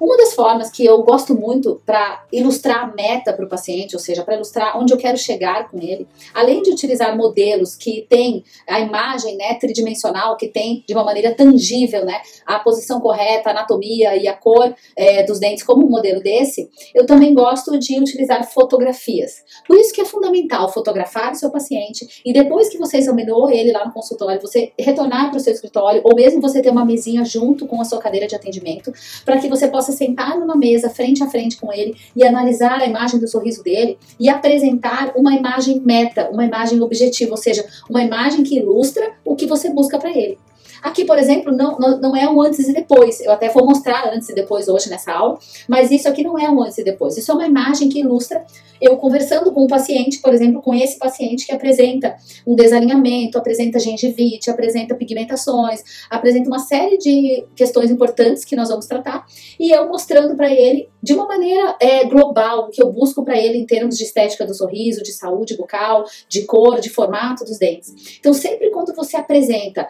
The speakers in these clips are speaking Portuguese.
Uma das formas que eu gosto muito para ilustrar a meta para o paciente, ou seja, para ilustrar onde eu quero chegar com ele, além de utilizar modelos que têm a imagem né, tridimensional, que tem de uma maneira tangível né, a posição correta, a anatomia e a cor é, dos dentes, como um modelo desse, eu também gosto de utilizar fotografias. Por isso que é fundamental fotografar o seu paciente e depois que você examinou ele lá no consultório, você retornar para o seu escritório ou mesmo você ter uma mesinha junto com a sua cadeira de atendimento para que você possa sentar numa mesa frente a frente com ele e analisar a imagem do sorriso dele e apresentar uma imagem meta, uma imagem objetiva, ou seja, uma imagem que ilustra o que você busca para ele. Aqui, por exemplo, não, não, não, é um antes e depois. Eu até vou mostrar antes e depois hoje nessa aula, mas isso aqui não é um antes e depois. Isso é uma imagem que ilustra eu conversando com um paciente, por exemplo, com esse paciente que apresenta um desalinhamento, apresenta gengivite, apresenta pigmentações, apresenta uma série de questões importantes que nós vamos tratar, e eu mostrando para ele de uma maneira é, global o que eu busco para ele em termos de estética do sorriso, de saúde bucal, de cor, de formato dos dentes. Então, sempre quando você apresenta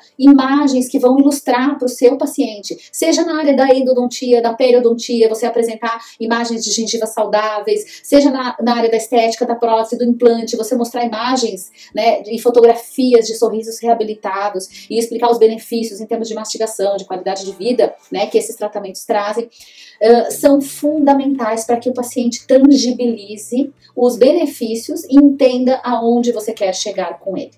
imagens que vão ilustrar para o seu paciente, seja na área da endodontia, da periodontia, você apresentar imagens de gengivas saudáveis, seja na, na área da estética, da prótese, do implante, você mostrar imagens né, e fotografias de sorrisos reabilitados e explicar os benefícios em termos de mastigação, de qualidade de vida né, que esses tratamentos trazem, uh, são fundamentais para que o paciente tangibilize os benefícios e entenda aonde você quer chegar com ele.